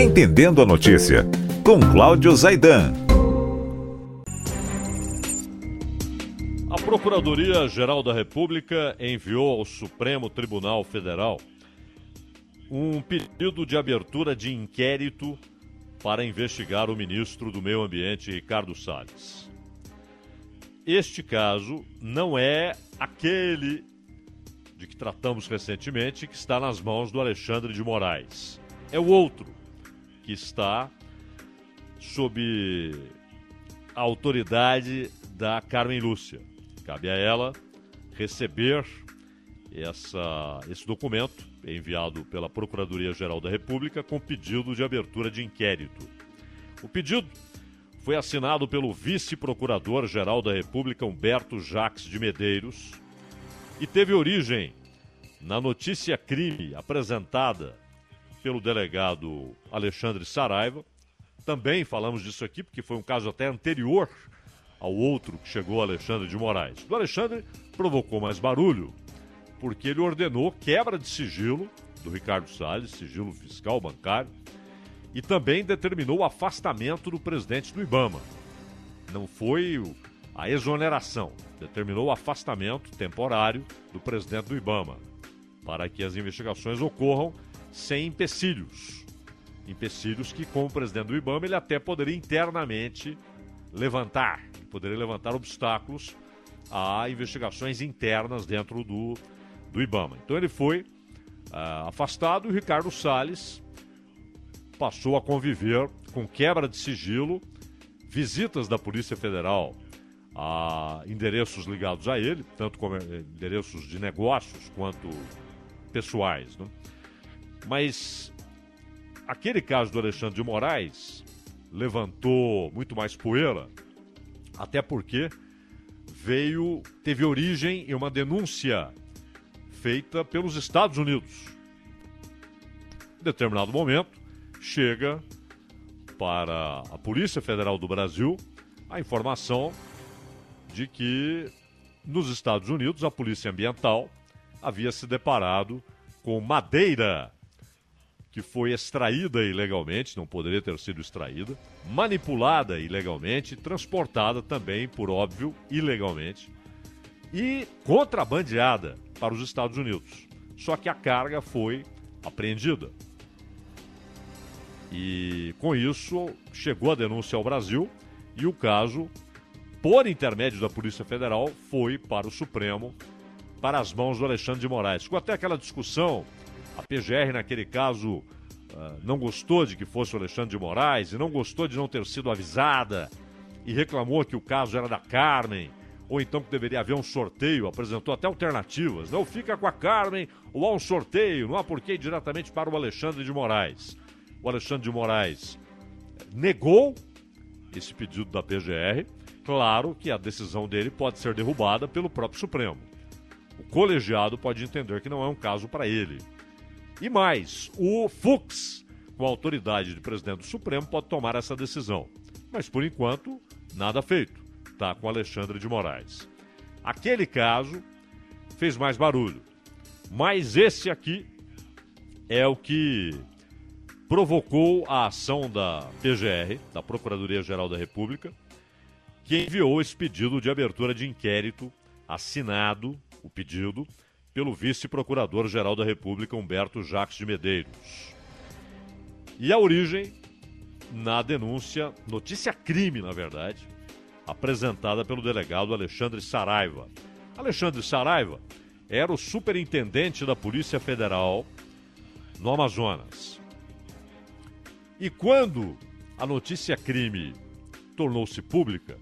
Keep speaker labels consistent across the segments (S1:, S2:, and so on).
S1: Entendendo a notícia, com Cláudio Zaidan.
S2: A Procuradoria-Geral da República enviou ao Supremo Tribunal Federal um pedido de abertura de inquérito para investigar o ministro do Meio Ambiente, Ricardo Salles. Este caso não é aquele de que tratamos recentemente, que está nas mãos do Alexandre de Moraes. É o outro que está sob a autoridade da Carmen Lúcia. Cabe a ela receber essa, esse documento enviado pela Procuradoria-Geral da República com pedido de abertura de inquérito. O pedido foi assinado pelo vice-procurador-geral da República, Humberto Jacques de Medeiros, e teve origem na notícia crime apresentada pelo delegado Alexandre Saraiva. Também falamos disso aqui, porque foi um caso até anterior ao outro que chegou Alexandre de Moraes. O Alexandre provocou mais barulho, porque ele ordenou quebra de sigilo do Ricardo Salles, sigilo fiscal bancário, e também determinou o afastamento do presidente do Ibama. Não foi a exoneração, determinou o afastamento temporário do presidente do Ibama, para que as investigações ocorram sem empecilhos. Empecilhos que, como presidente do Ibama, ele até poderia internamente levantar, poderia levantar obstáculos a investigações internas dentro do, do Ibama. Então ele foi uh, afastado e o Ricardo Salles passou a conviver com quebra de sigilo, visitas da Polícia Federal a endereços ligados a ele, tanto como endereços de negócios quanto pessoais. Né? Mas aquele caso do Alexandre de Moraes levantou muito mais poeira, até porque veio, teve origem em uma denúncia feita pelos Estados Unidos. Em determinado momento, chega para a Polícia Federal do Brasil a informação de que nos Estados Unidos a Polícia Ambiental havia se deparado com madeira que foi extraída ilegalmente, não poderia ter sido extraída, manipulada ilegalmente, transportada também, por óbvio, ilegalmente, e contrabandeada para os Estados Unidos. Só que a carga foi apreendida. E com isso chegou a denúncia ao Brasil e o caso por intermédio da Polícia Federal, foi para o Supremo, para as mãos do Alexandre de Moraes. Ficou até aquela discussão, a PGR naquele caso uh, não gostou de que fosse o Alexandre de Moraes e não gostou de não ter sido avisada e reclamou que o caso era da Carmen, ou então que deveria haver um sorteio, apresentou até alternativas. Não fica com a Carmen ou há um sorteio, não há porquê ir diretamente para o Alexandre de Moraes. O Alexandre de Moraes negou esse pedido da PGR Claro que a decisão dele pode ser derrubada pelo próprio Supremo. O colegiado pode entender que não é um caso para ele. E mais, o Fux, com a autoridade de presidente do Supremo, pode tomar essa decisão. Mas por enquanto, nada feito. Está com Alexandre de Moraes. Aquele caso fez mais barulho. Mas esse aqui é o que provocou a ação da PGR, da Procuradoria-Geral da República, que enviou esse pedido de abertura de inquérito assinado o pedido pelo vice-procurador-geral da República, Humberto Jacques de Medeiros. E a origem na denúncia, notícia crime, na verdade, apresentada pelo delegado Alexandre Saraiva. Alexandre Saraiva era o superintendente da Polícia Federal no Amazonas. E quando a notícia crime tornou-se pública,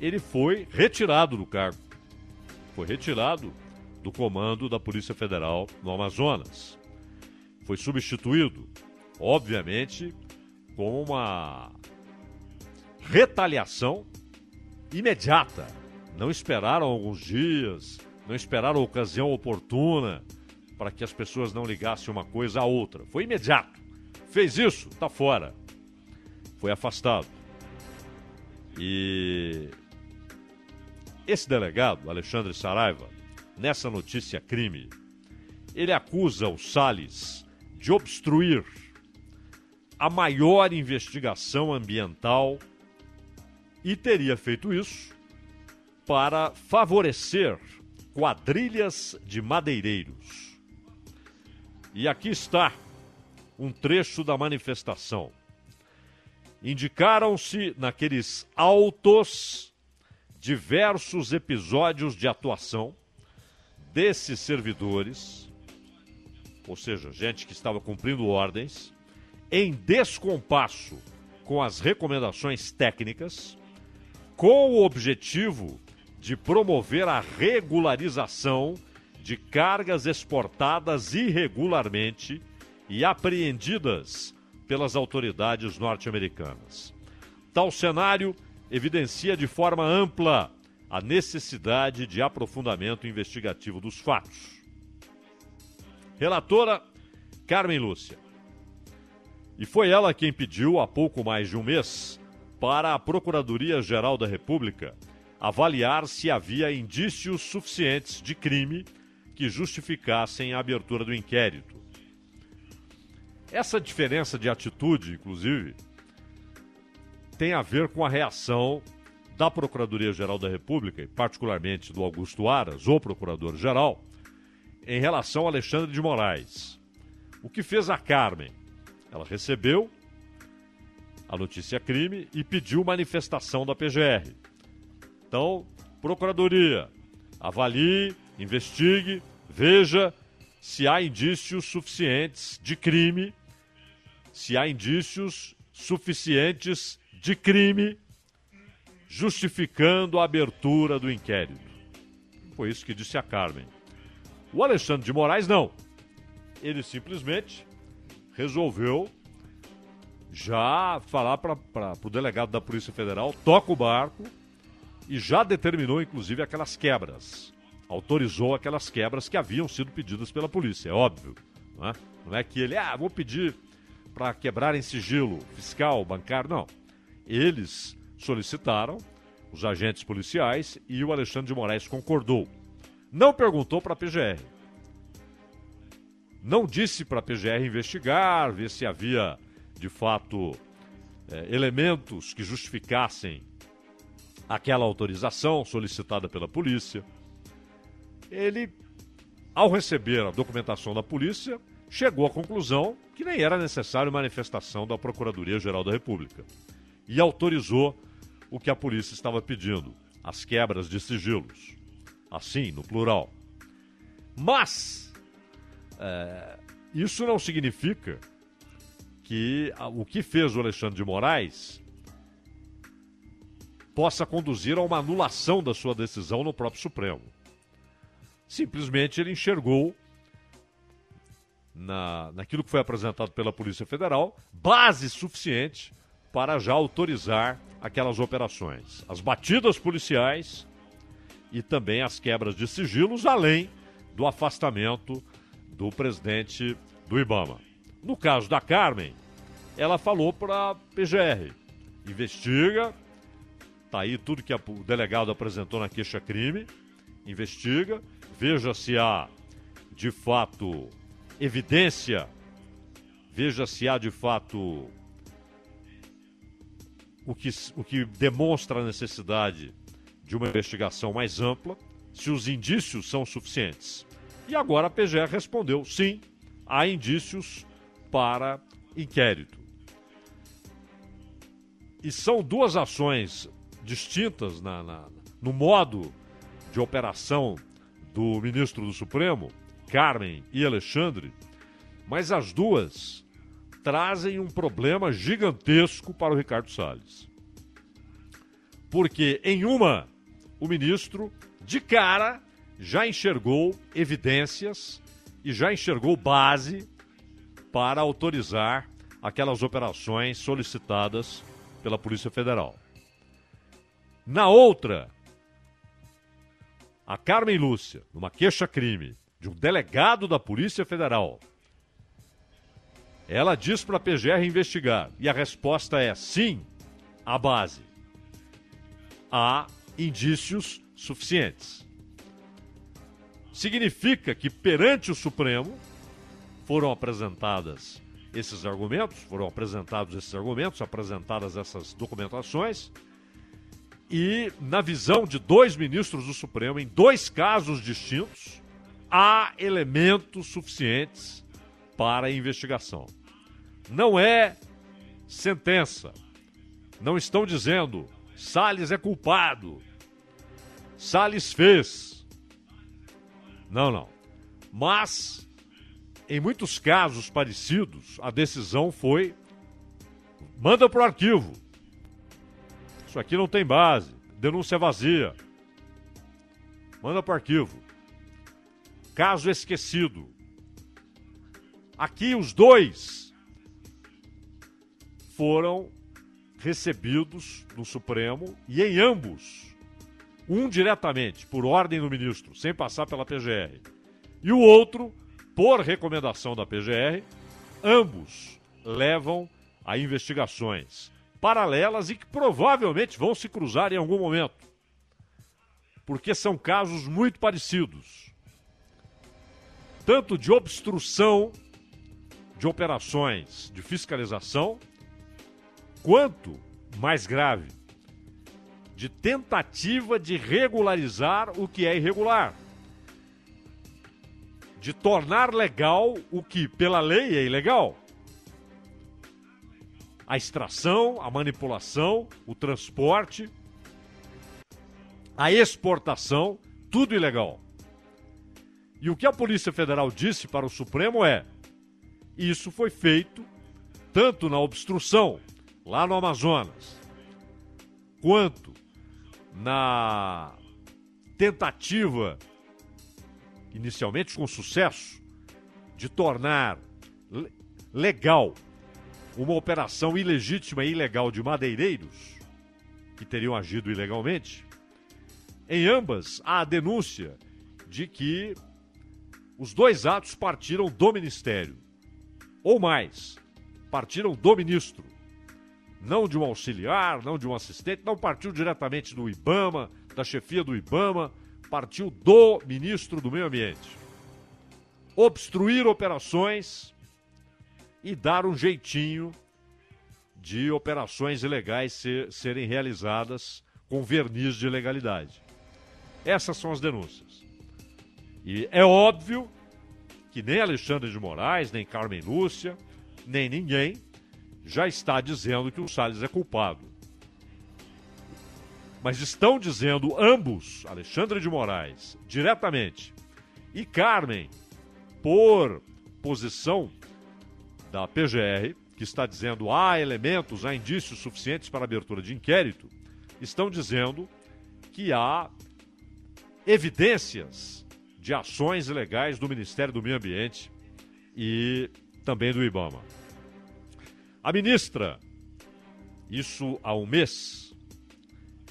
S2: ele foi retirado do cargo. Foi retirado do comando da Polícia Federal no Amazonas. Foi substituído, obviamente, com uma retaliação imediata. Não esperaram alguns dias, não esperaram a ocasião oportuna para que as pessoas não ligassem uma coisa à outra. Foi imediato. Fez isso, está fora. Foi afastado. E esse delegado, Alexandre Saraiva, nessa notícia crime, ele acusa o Salles de obstruir a maior investigação ambiental e teria feito isso para favorecer quadrilhas de madeireiros. E aqui está um trecho da manifestação. Indicaram-se naqueles autos diversos episódios de atuação desses servidores, ou seja, gente que estava cumprindo ordens, em descompasso com as recomendações técnicas, com o objetivo de promover a regularização de cargas exportadas irregularmente e apreendidas pelas autoridades norte-americanas. Tal cenário evidencia de forma ampla a necessidade de aprofundamento investigativo dos fatos. Relatora Carmen Lúcia. E foi ela quem pediu, há pouco mais de um mês, para a Procuradoria-Geral da República avaliar se havia indícios suficientes de crime que justificassem a abertura do inquérito. Essa diferença de atitude, inclusive, tem a ver com a reação da Procuradoria-Geral da República, e particularmente do Augusto Aras, o Procurador-Geral, em relação a Alexandre de Moraes. O que fez a Carmen? Ela recebeu a notícia crime e pediu manifestação da PGR. Então, Procuradoria, avalie, investigue, veja se há indícios suficientes de crime, se há indícios suficientes de crime justificando a abertura do inquérito. Foi isso que disse a Carmen. O Alexandre de Moraes não. Ele simplesmente resolveu já falar para o delegado da Polícia Federal, toca o barco e já determinou, inclusive, aquelas quebras. Autorizou aquelas quebras que haviam sido pedidas pela polícia, é óbvio. Não é, não é que ele, ah, vou pedir para quebrar em sigilo fiscal, bancário, não. Eles solicitaram, os agentes policiais, e o Alexandre de Moraes concordou. Não perguntou para a PGR não disse para a PGR investigar, ver se havia de fato é, elementos que justificassem aquela autorização solicitada pela polícia. Ele, ao receber a documentação da polícia, chegou à conclusão que nem era necessário manifestação da Procuradoria-Geral da República e autorizou o que a polícia estava pedindo, as quebras de sigilos. Assim, no plural. Mas é, isso não significa que o que fez o Alexandre de Moraes possa conduzir a uma anulação da sua decisão no próprio Supremo. Simplesmente ele enxergou na, naquilo que foi apresentado pela Polícia Federal base suficiente para já autorizar aquelas operações. As batidas policiais e também as quebras de sigilos, além do afastamento do presidente do Ibama. No caso da Carmen, ela falou para a PGR: investiga, tá aí tudo que o delegado apresentou na queixa-crime, investiga, veja se há de fato evidência, veja se há de fato o que, o que demonstra a necessidade de uma investigação mais ampla, se os indícios são suficientes. E agora a PGR respondeu: sim, há indícios para inquérito. E são duas ações distintas na, na, no modo de operação do ministro do Supremo, Carmen e Alexandre, mas as duas trazem um problema gigantesco para o Ricardo Salles. Porque em uma, o ministro, de cara, já enxergou evidências e já enxergou base para autorizar aquelas operações solicitadas pela Polícia Federal. Na outra, a Carmen Lúcia, numa queixa-crime de um delegado da Polícia Federal, ela diz para a PGR investigar e a resposta é sim, a base. Há indícios suficientes. Significa que perante o Supremo foram apresentadas esses argumentos, foram apresentados esses argumentos, apresentadas essas documentações, e na visão de dois ministros do Supremo, em dois casos distintos, há elementos suficientes para a investigação. Não é sentença. Não estão dizendo Salles é culpado. Salles fez. Não, não. Mas em muitos casos parecidos, a decisão foi manda para o arquivo. Isso aqui não tem base, denúncia vazia. Manda para o arquivo. Caso esquecido. Aqui os dois foram recebidos no Supremo e em ambos, um diretamente por ordem do ministro, sem passar pela PGR, e o outro por recomendação da PGR, ambos levam a investigações paralelas e que provavelmente vão se cruzar em algum momento. Porque são casos muito parecidos. Tanto de obstrução de operações de fiscalização, quanto, mais grave, de tentativa de regularizar o que é irregular de tornar legal o que pela lei é ilegal. A extração, a manipulação, o transporte, a exportação, tudo ilegal. E o que a Polícia Federal disse para o Supremo é: isso foi feito tanto na obstrução, lá no Amazonas, quanto na tentativa inicialmente com sucesso, de tornar legal uma operação ilegítima e ilegal de madeireiros que teriam agido ilegalmente. Em ambas, há a denúncia de que os dois atos partiram do Ministério, ou mais, partiram do ministro, não de um auxiliar, não de um assistente, não partiu diretamente do IBAMA, da chefia do IBAMA, partiu do ministro do Meio Ambiente. Obstruir operações e dar um jeitinho de operações ilegais ser, serem realizadas com verniz de legalidade. Essas são as denúncias. E é óbvio que nem Alexandre de Moraes, nem Carmen Lúcia, nem ninguém já está dizendo que o Salles é culpado. Mas estão dizendo ambos, Alexandre de Moraes, diretamente, e Carmen, por posição da PGR, que está dizendo há elementos, há indícios suficientes para abertura de inquérito, estão dizendo que há evidências de ações ilegais do Ministério do Meio Ambiente e também do IBAMA. A ministra, isso há um mês,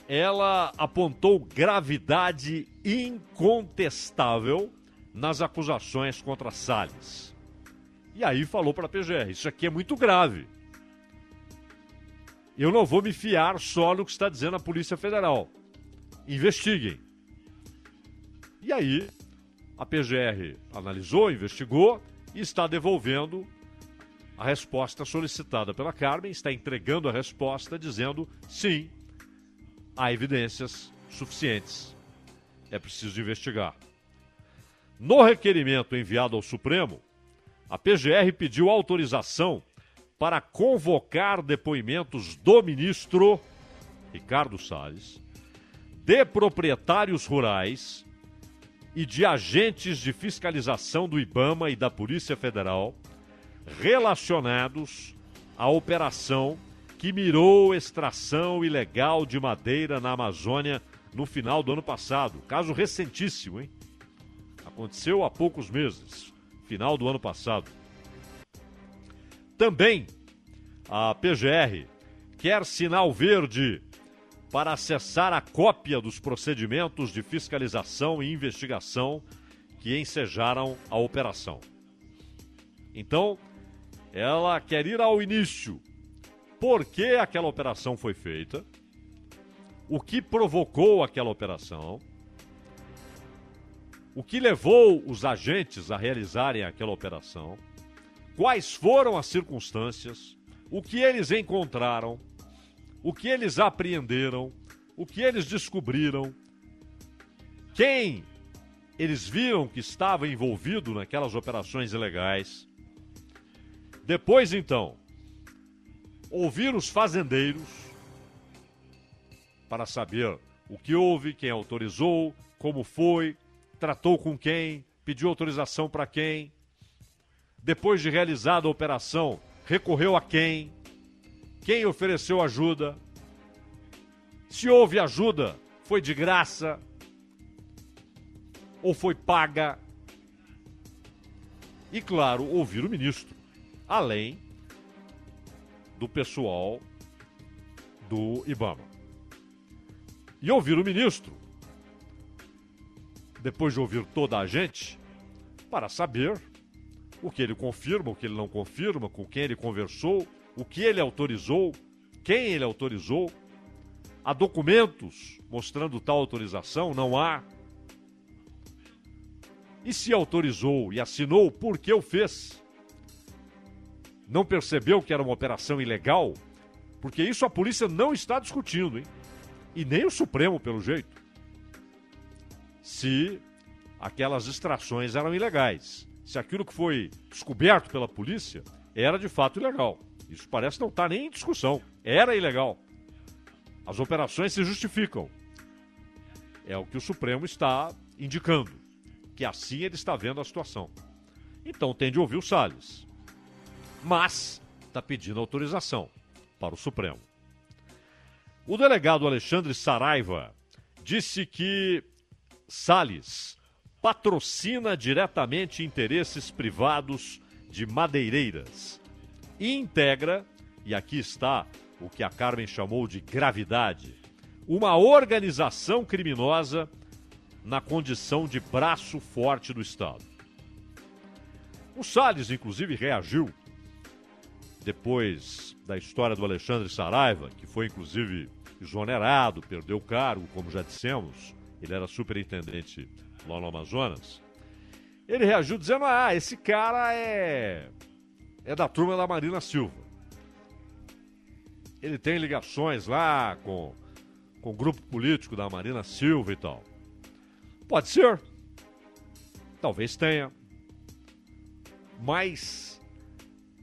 S2: ela apontou gravidade incontestável nas acusações contra Salles. E aí falou para a PGR: isso aqui é muito grave. Eu não vou me fiar só no que está dizendo a Polícia Federal. Investiguem. E aí, a PGR analisou, investigou e está devolvendo a resposta solicitada pela Carmen, está entregando a resposta dizendo sim, há evidências suficientes. é preciso investigar. No requerimento enviado ao Supremo, a PGR pediu autorização para convocar depoimentos do ministro Ricardo Salles, de proprietários rurais e de agentes de fiscalização do IBAMA e da Polícia Federal relacionados à operação que mirou extração ilegal de madeira na Amazônia no final do ano passado. Caso recentíssimo, hein? Aconteceu há poucos meses, final do ano passado. Também a PGR quer sinal verde para acessar a cópia dos procedimentos de fiscalização e investigação que ensejaram a operação. Então, ela quer ir ao início. Por que aquela operação foi feita? O que provocou aquela operação? O que levou os agentes a realizarem aquela operação? Quais foram as circunstâncias? O que eles encontraram? O que eles apreenderam? O que eles descobriram? Quem eles viram que estava envolvido naquelas operações ilegais? Depois, então, ouvir os fazendeiros para saber o que houve, quem autorizou, como foi, tratou com quem, pediu autorização para quem. Depois de realizada a operação, recorreu a quem? Quem ofereceu ajuda? Se houve ajuda, foi de graça ou foi paga? E claro, ouvir o ministro além do pessoal do IBAMA. E ouvir o ministro, depois de ouvir toda a gente, para saber o que ele confirma, o que ele não confirma, com quem ele conversou, o que ele autorizou, quem ele autorizou. Há documentos mostrando tal autorização? Não há. E se autorizou e assinou, por que o fez? não percebeu que era uma operação ilegal? Porque isso a polícia não está discutindo, hein? E nem o Supremo, pelo jeito. Se aquelas extrações eram ilegais. Se aquilo que foi descoberto pela polícia era de fato ilegal. Isso parece não estar nem em discussão. Era ilegal. As operações se justificam. É o que o Supremo está indicando. Que assim ele está vendo a situação. Então tem de ouvir o Salles mas está pedindo autorização para o Supremo. O delegado Alexandre Saraiva disse que Salles patrocina diretamente interesses privados de madeireiras integra, e aqui está o que a Carmen chamou de gravidade, uma organização criminosa na condição de braço forte do Estado. O Salles, inclusive, reagiu depois da história do Alexandre Saraiva, que foi inclusive exonerado, perdeu o cargo, como já dissemos, ele era superintendente lá no Amazonas. Ele reagiu dizendo: Ah, esse cara é. É da turma da Marina Silva. Ele tem ligações lá com, com o grupo político da Marina Silva e tal. Pode ser. Talvez tenha. Mas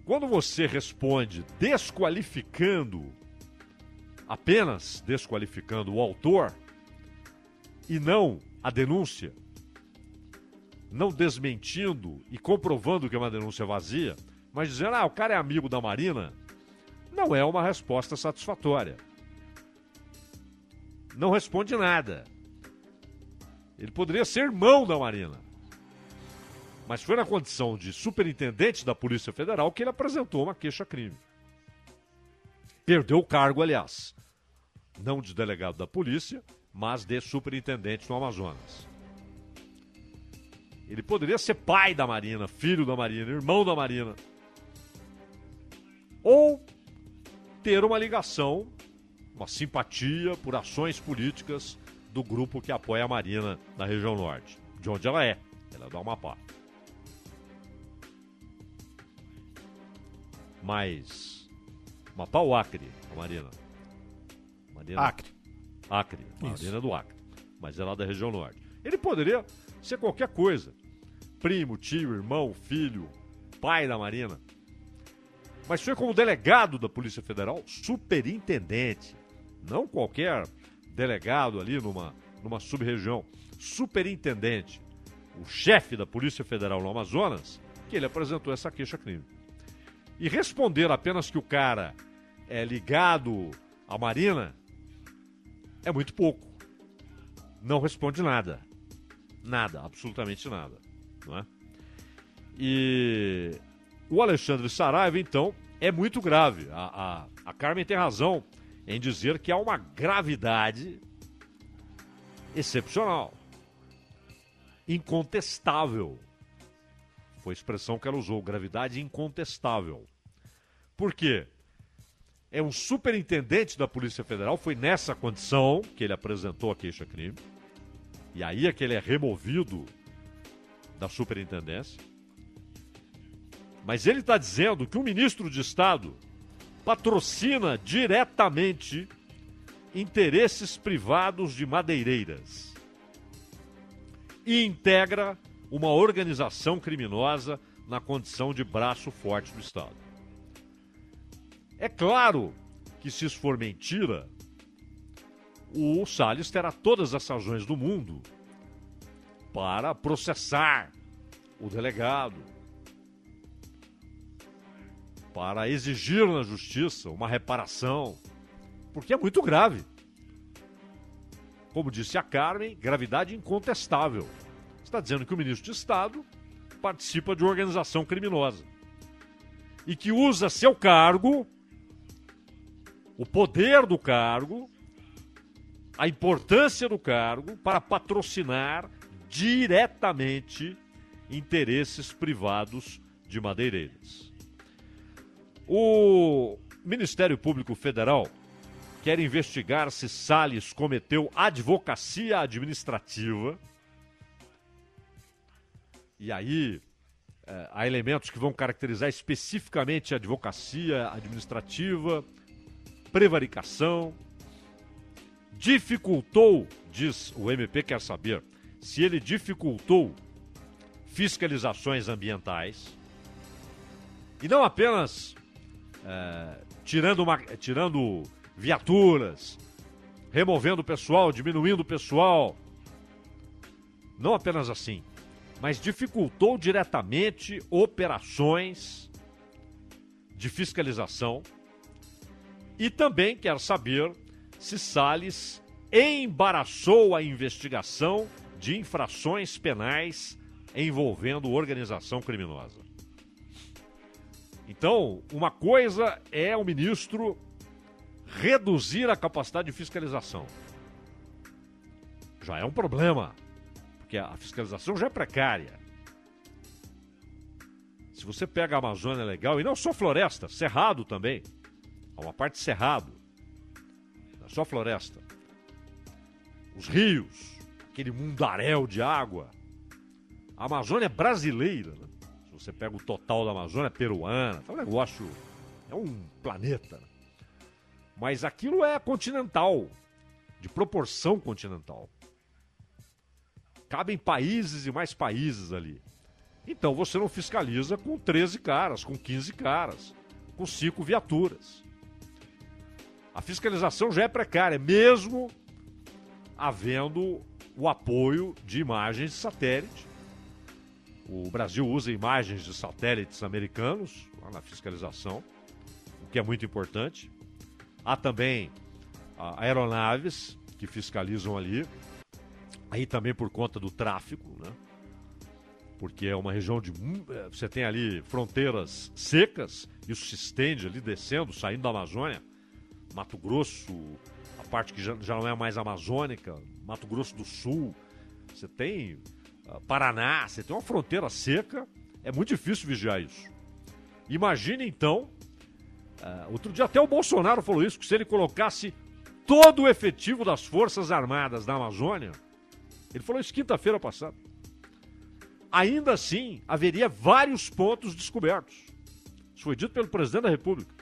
S2: quando você responde desqualificando, apenas desqualificando o autor, e não a denúncia, não desmentindo e comprovando que é uma denúncia vazia, mas dizendo, ah, o cara é amigo da Marina, não é uma resposta satisfatória. Não responde nada. Ele poderia ser irmão da Marina. Mas foi na condição de superintendente da Polícia Federal que ele apresentou uma queixa-crime. Perdeu o cargo, aliás. Não de delegado da polícia, mas de superintendente no Amazonas. Ele poderia ser pai da Marina, filho da Marina, irmão da Marina. Ou ter uma ligação, uma simpatia por ações políticas do grupo que apoia a Marina na região norte, de onde ela é. Ela é do Amapá. mais. Uma pau Acre, a Marina. Marina.
S3: Acre.
S2: Acre, Marina do Acre. Mas é lá da região norte. Ele poderia ser qualquer coisa. Primo, tio, irmão, filho, pai da Marina. Mas foi como delegado da Polícia Federal, superintendente. Não qualquer delegado ali numa, numa sub-região. Superintendente. O chefe da Polícia Federal no Amazonas, que ele apresentou essa queixa-crime. E responder apenas que o cara é ligado à Marina é muito pouco. Não responde nada. Nada, absolutamente nada. Não é? E o Alexandre Saraiva, então, é muito grave. A, a, a Carmen tem razão em dizer que há uma gravidade excepcional, incontestável. Foi a expressão que ela usou, gravidade incontestável. Por quê? É um superintendente da Polícia Federal, foi nessa condição que ele apresentou a queixa-crime. E aí é que ele é removido da superintendência. Mas ele está dizendo que o ministro de Estado patrocina diretamente interesses privados de madeireiras e integra uma organização criminosa na condição de braço forte do Estado. É claro que, se isso for mentira, o Salles terá todas as razões do mundo para processar o delegado, para exigir na justiça uma reparação, porque é muito grave. Como disse a Carmen, gravidade incontestável. Está dizendo que o ministro de Estado participa de uma organização criminosa e que usa seu cargo, o poder do cargo, a importância do cargo para patrocinar diretamente interesses privados de madeireiras. O Ministério Público Federal quer investigar se Salles cometeu advocacia administrativa. E aí é, há elementos que vão caracterizar especificamente a advocacia administrativa, prevaricação. Dificultou, diz o MP quer saber, se ele dificultou fiscalizações ambientais. E não apenas é, tirando, uma, tirando viaturas, removendo o pessoal, diminuindo o pessoal. Não apenas assim, mas dificultou diretamente operações de fiscalização e também quer saber se Salles embaraçou a investigação de infrações penais envolvendo organização criminosa. Então, uma coisa é o ministro reduzir a capacidade de fiscalização. Já é um problema, porque a fiscalização já é precária. Se você pega a Amazônia legal, e não só floresta, cerrado também. Há uma parte cerrado. Não é só floresta. Os rios, aquele mundaréu de água. A Amazônia é brasileira, né? Você pega o total da Amazônia peruana, é um negócio, é um planeta. Mas aquilo é continental, de proporção continental. Cabem países e mais países ali. Então você não fiscaliza com 13 caras, com 15 caras, com 5 viaturas. A fiscalização já é precária, mesmo havendo o apoio de imagens de satélite o Brasil usa imagens de satélites americanos na fiscalização, o que é muito importante. Há também aeronaves que fiscalizam ali, aí também por conta do tráfico, né? Porque é uma região de. É, você tem ali fronteiras secas, isso se estende ali descendo, saindo da Amazônia, Mato Grosso, a parte que já não é mais amazônica, Mato Grosso do Sul. Você tem Paraná, você tem uma fronteira seca, é muito difícil vigiar isso. Imagine então, uh, outro dia até o Bolsonaro falou isso, que se ele colocasse todo o efetivo das Forças Armadas na Amazônia, ele falou isso quinta-feira passada, ainda assim haveria vários pontos descobertos. Isso foi dito pelo presidente da República.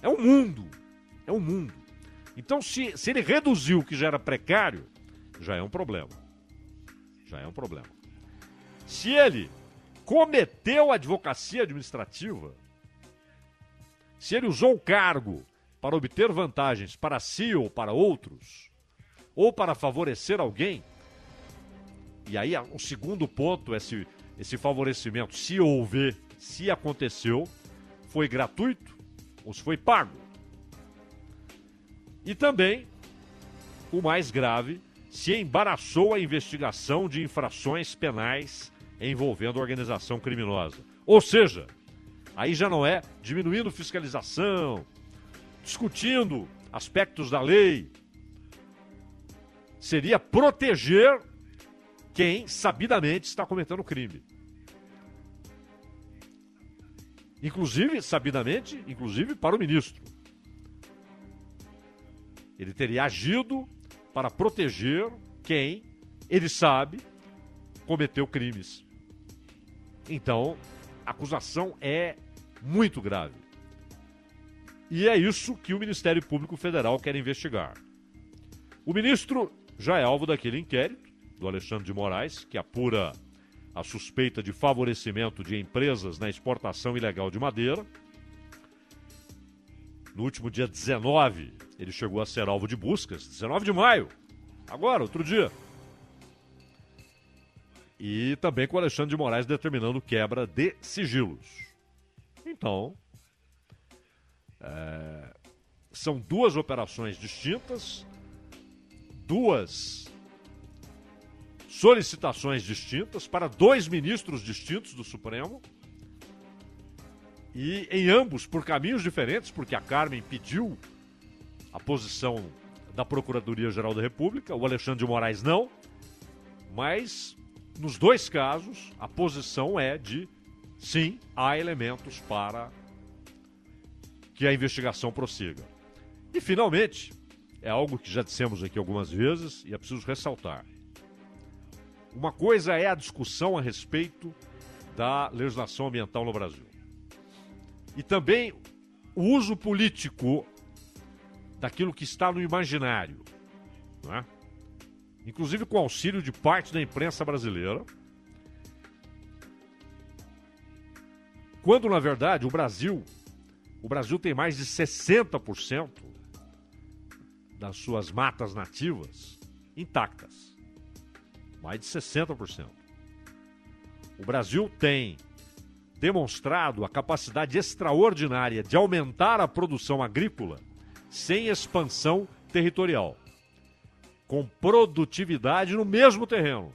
S2: É um mundo, é um mundo. Então, se, se ele reduziu o que já era precário, já é um problema. Já é um problema. Se ele cometeu advocacia administrativa, se ele usou o cargo para obter vantagens para si ou para outros, ou para favorecer alguém, e aí o segundo ponto, esse, esse favorecimento, se houver, se aconteceu, foi gratuito ou se foi pago. E também, o mais grave, se embaraçou a investigação de infrações penais envolvendo organização criminosa. Ou seja, aí já não é diminuindo fiscalização, discutindo aspectos da lei. Seria proteger quem sabidamente está cometendo crime. Inclusive, sabidamente, inclusive para o ministro. Ele teria agido para proteger quem ele sabe cometeu crimes. Então, a acusação é muito grave. E é isso que o Ministério Público Federal quer investigar. O ministro já é alvo daquele inquérito do Alexandre de Moraes, que apura a suspeita de favorecimento de empresas na exportação ilegal de madeira. No último dia 19, ele chegou a ser alvo de buscas, 19 de maio, agora, outro dia. E também com Alexandre de Moraes determinando quebra de sigilos. Então, é, são duas operações distintas, duas solicitações distintas para dois ministros distintos do Supremo. E em ambos por caminhos diferentes, porque a Carmen pediu a posição da Procuradoria-Geral da República, o Alexandre de Moraes não. Mas nos dois casos, a posição é de sim, há elementos para que a investigação prossiga. E finalmente, é algo que já dissemos aqui algumas vezes e é preciso ressaltar. Uma coisa é a discussão a respeito da legislação ambiental no Brasil. E também o uso político daquilo que está no imaginário. Né? Inclusive com auxílio de parte da imprensa brasileira. Quando, na verdade, o Brasil, o Brasil tem mais de 60% das suas matas nativas intactas mais de 60%. O Brasil tem demonstrado a capacidade extraordinária de aumentar a produção agrícola sem expansão territorial, com produtividade no mesmo terreno.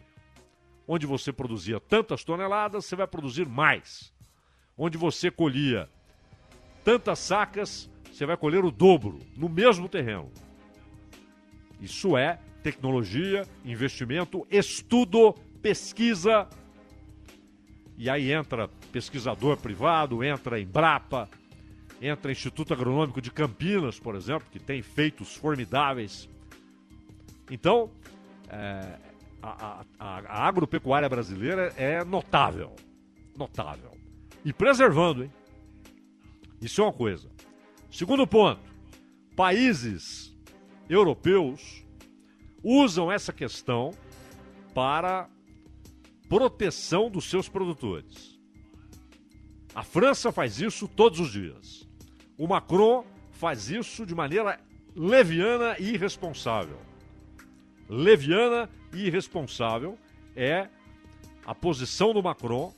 S2: Onde você produzia tantas toneladas, você vai produzir mais. Onde você colhia tantas sacas, você vai colher o dobro no mesmo terreno. Isso é tecnologia, investimento, estudo, pesquisa. E aí entra pesquisador privado, entra Embrapa, entra Instituto Agronômico de Campinas, por exemplo, que tem feitos formidáveis. Então, é, a, a, a, agropecuária brasileira é notável. Notável. E preservando, hein? Isso é uma coisa. Segundo ponto: países europeus usam essa questão para proteção dos seus produtores. A França faz isso todos os dias. O Macron faz isso de maneira leviana e irresponsável. Leviana e irresponsável é a posição do Macron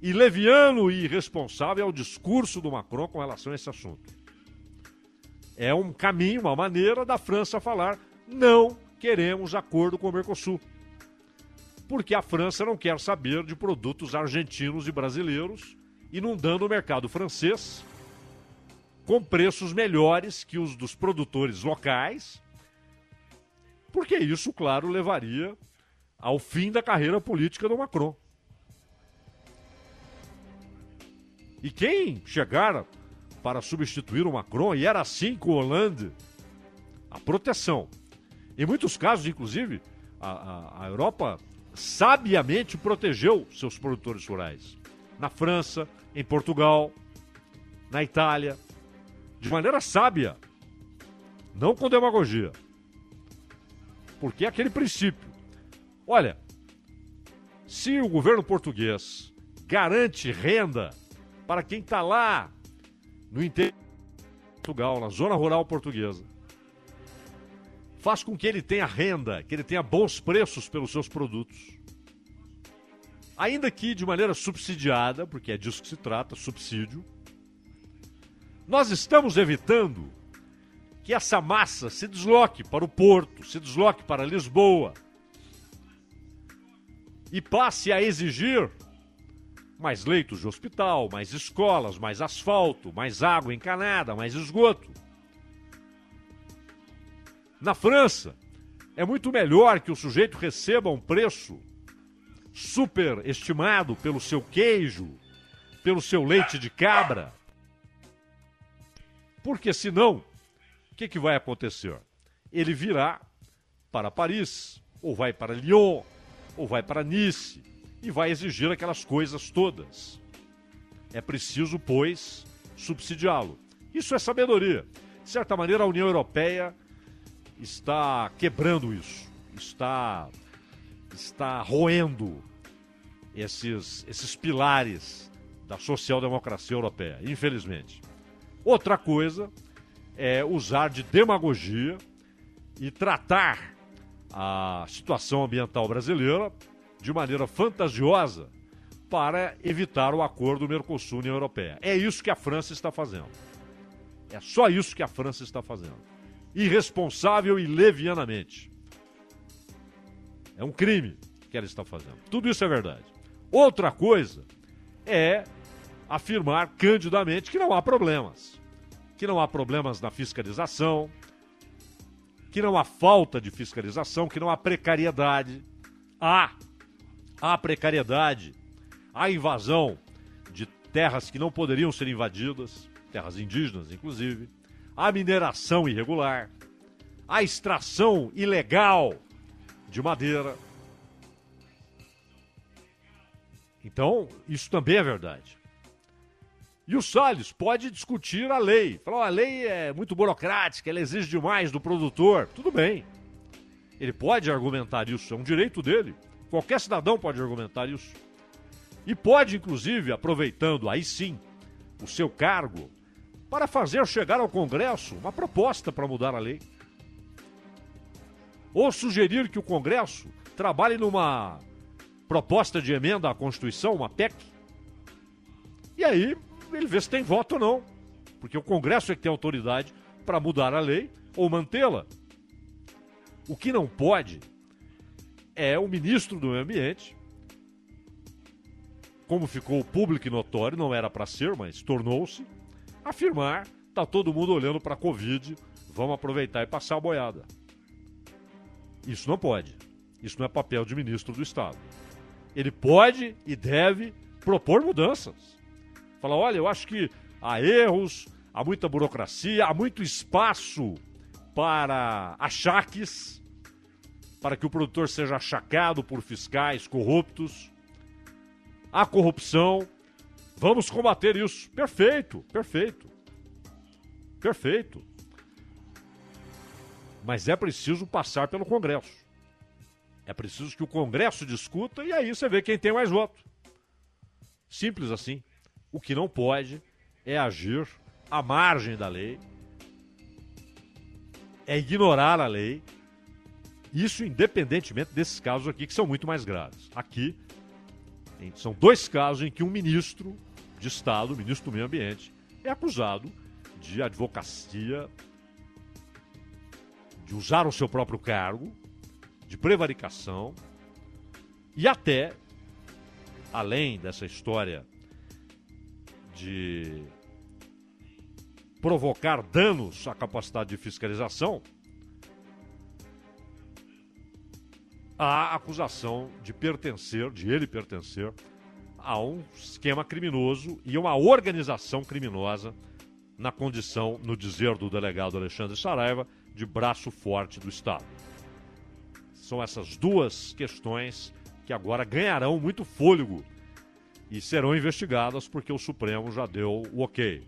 S2: e leviano e irresponsável é o discurso do Macron com relação a esse assunto. É um caminho, uma maneira da França falar não queremos acordo com o Mercosul. Porque a França não quer saber de produtos argentinos e brasileiros inundando o mercado francês com preços melhores que os dos produtores locais, porque isso, claro, levaria ao fim da carreira política do Macron. E quem chegar para substituir o Macron, e era assim com o Hollande, a proteção em muitos casos, inclusive, a, a, a Europa sabiamente protegeu seus produtores rurais. Na França, em Portugal, na Itália, de maneira sábia, não com demagogia. Porque é aquele princípio. Olha, Se o governo português garante renda para quem está lá no interior de Portugal, na zona rural portuguesa, faz com que ele tenha renda, que ele tenha bons preços pelos seus produtos. Ainda que de maneira subsidiada, porque é disso que se trata, subsídio, nós estamos evitando que essa massa se desloque para o Porto, se desloque para Lisboa e passe a exigir mais leitos de hospital, mais escolas, mais asfalto, mais água encanada, mais esgoto. Na França, é muito melhor que o sujeito receba um preço superestimado pelo seu queijo, pelo seu leite de cabra. Porque senão, o que, que vai acontecer? Ele virá para Paris, ou vai para Lyon, ou vai para Nice, e vai exigir aquelas coisas todas. É preciso, pois, subsidiá-lo. Isso é sabedoria. De certa maneira, a União Europeia está quebrando isso, está, está roendo esses, esses pilares da social-democracia europeia, infelizmente. Outra coisa é usar de demagogia e tratar a situação ambiental brasileira de maneira fantasiosa para evitar o acordo Mercosul-União Europeia. É isso que a França está fazendo. É só isso que a França está fazendo. Irresponsável e levianamente. É um crime que ela está fazendo. Tudo isso é verdade. Outra coisa é afirmar candidamente que não há problemas. Que não há problemas na fiscalização, que não há falta de fiscalização, que não há precariedade. Há há precariedade, há invasão de terras que não poderiam ser invadidas, terras indígenas inclusive, há mineração irregular, há extração ilegal de madeira. Então, isso também é verdade. E o Salles pode discutir a lei. Falar, a lei é muito burocrática, ela exige demais do produtor. Tudo bem. Ele pode argumentar isso, é um direito dele. Qualquer cidadão pode argumentar isso. E pode, inclusive, aproveitando aí sim o seu cargo, para fazer chegar ao Congresso uma proposta para mudar a lei. Ou sugerir que o Congresso trabalhe numa proposta de emenda à Constituição, uma PEC. E aí ele vê se tem voto ou não. Porque o Congresso é que tem autoridade para mudar a lei ou mantê-la. O que não pode é o ministro do Meio Ambiente. Como ficou público e notório, não era para ser, mas tornou-se, afirmar: tá todo mundo olhando para a Covid, vamos aproveitar e passar a boiada. Isso não pode. Isso não é papel de ministro do Estado. Ele pode e deve propor mudanças. Falar: olha, eu acho que há erros, há muita burocracia, há muito espaço para achaques para que o produtor seja achacado por fiscais corruptos. A corrupção. Vamos combater isso. Perfeito, perfeito. Perfeito. Mas é preciso passar pelo Congresso. É preciso que o Congresso discuta e aí você vê quem tem mais voto. Simples assim. O que não pode é agir à margem da lei, é ignorar a lei isso independentemente desses casos aqui, que são muito mais graves. Aqui, são dois casos em que um ministro de Estado, ministro do Meio Ambiente, é acusado de advocacia, de usar o seu próprio cargo, de prevaricação e até, além dessa história de provocar danos à capacidade de fiscalização, a acusação de pertencer, de ele pertencer a um esquema criminoso e uma organização criminosa na condição, no dizer do delegado Alexandre Saraiva, de braço forte do Estado. São essas duas questões que agora ganharão muito fôlego e serão investigadas porque o Supremo já deu o ok.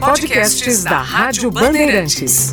S4: Podcasts da Rádio Bandeirantes.